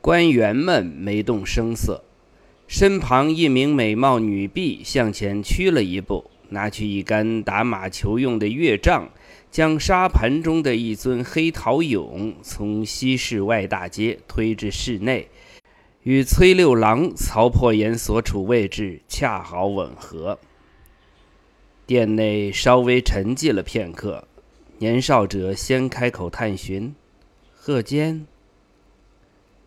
官员们没动声色，身旁一名美貌女婢向前屈了一步，拿去一杆打马球用的月杖，将沙盘中的一尊黑陶俑从西室外大街推至室内，与崔六郎、曹破岩所处位置恰好吻合。殿内稍微沉寂了片刻，年少者先开口探寻：“贺坚。”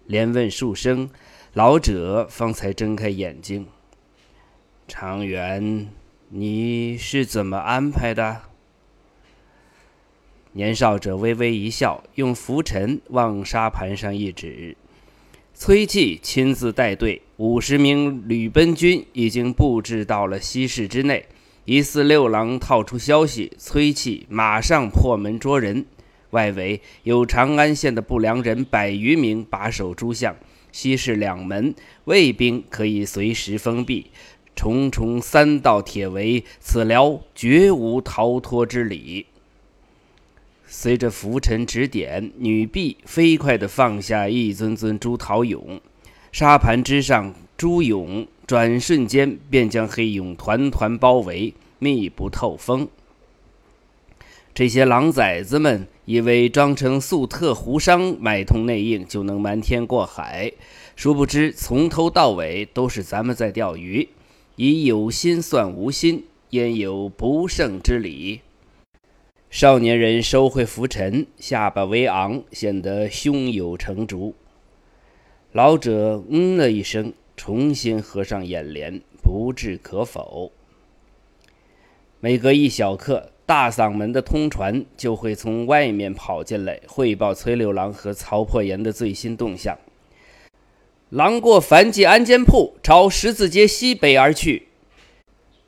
连问数声，老者方才睁开眼睛。长元，你是怎么安排的？年少者微微一笑，用拂尘往沙盘上一指。崔季亲自带队，五十名吕奔军已经布置到了西市之内。一四六郎套出消息，崔气马上破门捉人。外围有长安县的不良人百余名把守诸巷，西市两门卫兵可以随时封闭，重重三道铁围，此辽绝无逃脱之理。随着浮尘指点，女婢飞快地放下一尊尊朱桃俑，沙盘之上，朱俑转瞬间便将黑俑团团包围，密不透风。这些狼崽子们以为装成粟特胡商买通内应就能瞒天过海，殊不知从头到尾都是咱们在钓鱼，以有心算无心，焉有不胜之理？少年人收回浮尘，下巴微昂，显得胸有成竹。老者嗯了一声，重新合上眼帘，不置可否。每隔一小刻。大嗓门的通传就会从外面跑进来汇报崔六郎和曹破岩的最新动向。狼过樊记安监铺，朝十字街西北而去；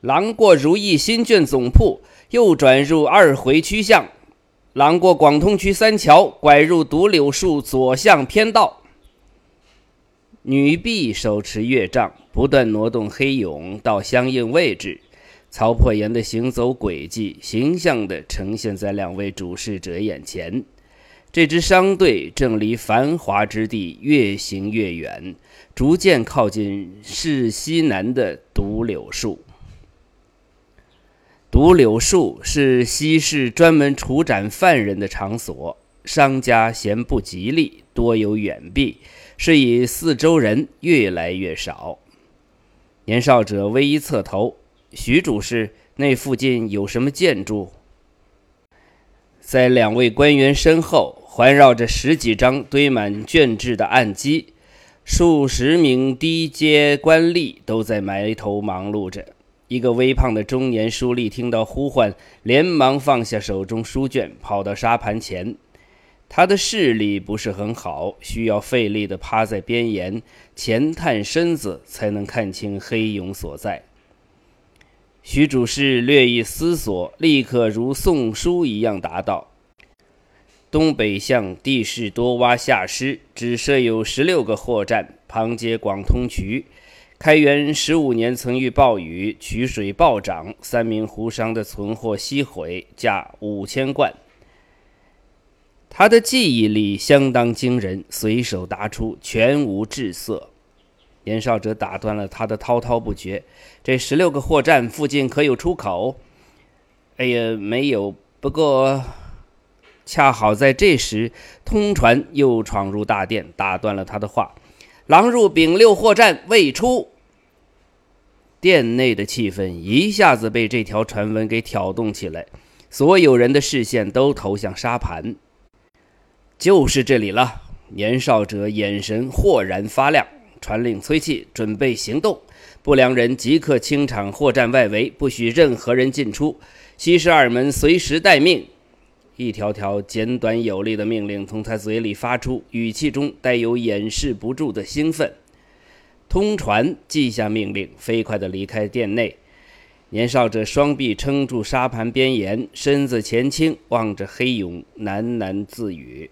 狼过如意新卷总铺，右转入二回曲巷；狼过广通区三桥，拐入独柳树左巷偏道。女婢手持月杖，不断挪动黑俑到相应位置。曹破岩的行走轨迹，形象地呈现在两位主事者眼前。这支商队正离繁华之地越行越远，逐渐靠近市西南的独柳树。独柳树是西市专门处斩犯人的场所，商家嫌不吉利，多有远避，是以四周人越来越少。年少者微一侧头。徐主事，那附近有什么建筑？在两位官员身后，环绕着十几张堆满卷制的案几，数十名低阶官吏都在埋头忙碌着。一个微胖的中年书吏听到呼唤，连忙放下手中书卷，跑到沙盘前。他的视力不是很好，需要费力地趴在边沿，前探身子，才能看清黑影所在。徐主事略一思索，立刻如送书一样答道：“东北向地势多洼下湿，只设有十六个货站，旁接广通渠。开元十五年曾遇暴雨，渠水暴涨，三名胡商的存货悉毁，价五千贯。”他的记忆力相当惊人，随手答出，全无滞色。年少者打断了他的滔滔不绝。这十六个货站附近可有出口？哎呀，没有。不过，恰好在这时，通传又闯入大殿，打断了他的话：“狼入丙六货站未出。”殿内的气氛一下子被这条传闻给挑动起来，所有人的视线都投向沙盘。就是这里了。年少者眼神豁然发亮。传令催气准备行动，不良人即刻清场货站外围，不许任何人进出。西十二门随时待命。一条条简短有力的命令从他嘴里发出，语气中带有掩饰不住的兴奋。通传记下命令，飞快地离开殿内。年少者双臂撑住沙盘边沿，身子前倾，望着黑俑，喃喃自语：“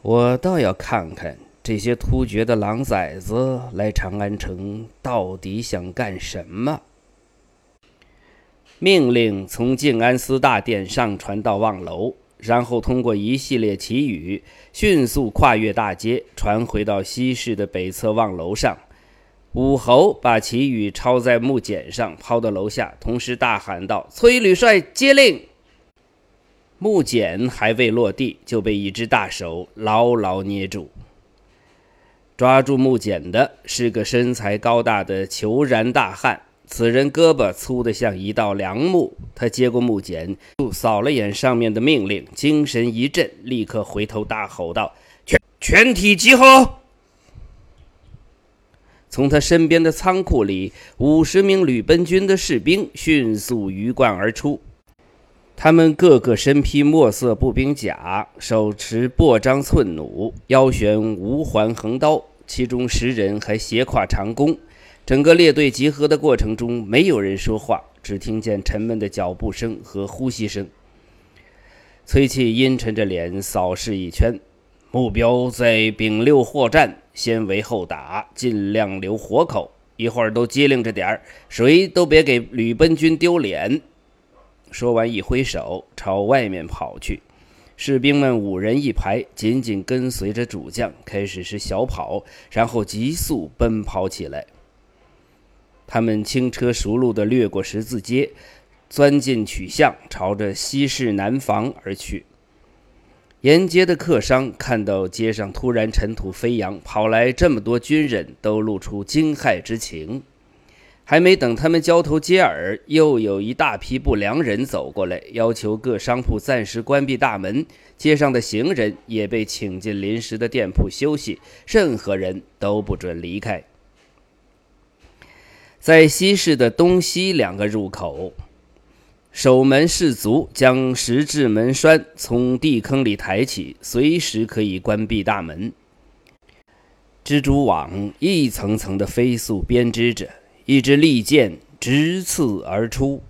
我倒要看看。”这些突厥的狼崽子来长安城，到底想干什么？命令从静安司大殿上传到望楼，然后通过一系列祈语，迅速跨越大街，传回到西市的北侧望楼上。武侯把祈语抄在木简上，抛到楼下，同时大喊道：“崔吕帅接令！”木简还未落地，就被一只大手牢牢捏住。抓住木简的是个身材高大的虬髯大汉，此人胳膊粗得像一道梁木。他接过木简，扫了眼上面的命令，精神一振，立刻回头大吼道：“全全体集合！”从他身边的仓库里，五十名吕奔军的士兵迅速鱼贯而出。他们个个身披墨色步兵甲，手持薄张寸弩，腰悬无环横刀，其中十人还斜挎长弓。整个列队集合的过程中，没有人说话，只听见沉闷的脚步声和呼吸声。崔琦阴沉着脸扫视一圈，目标在丙六货站。先围后打，尽量留活口。一会儿都机灵着点儿，谁都别给吕奔军丢脸。说完，一挥手，朝外面跑去。士兵们五人一排，紧紧跟随着主将，开始是小跑，然后急速奔跑起来。他们轻车熟路地掠过十字街，钻进曲巷，朝着西市南房而去。沿街的客商看到街上突然尘土飞扬，跑来这么多军人，都露出惊骇之情。还没等他们交头接耳，又有一大批不良人走过来，要求各商铺暂时关闭大门。街上的行人也被请进临时的店铺休息，任何人都不准离开。在西市的东西两个入口。守门士卒将石质门栓从地坑里抬起，随时可以关闭大门。蜘蛛网一层层的飞速编织着，一支利箭直刺而出。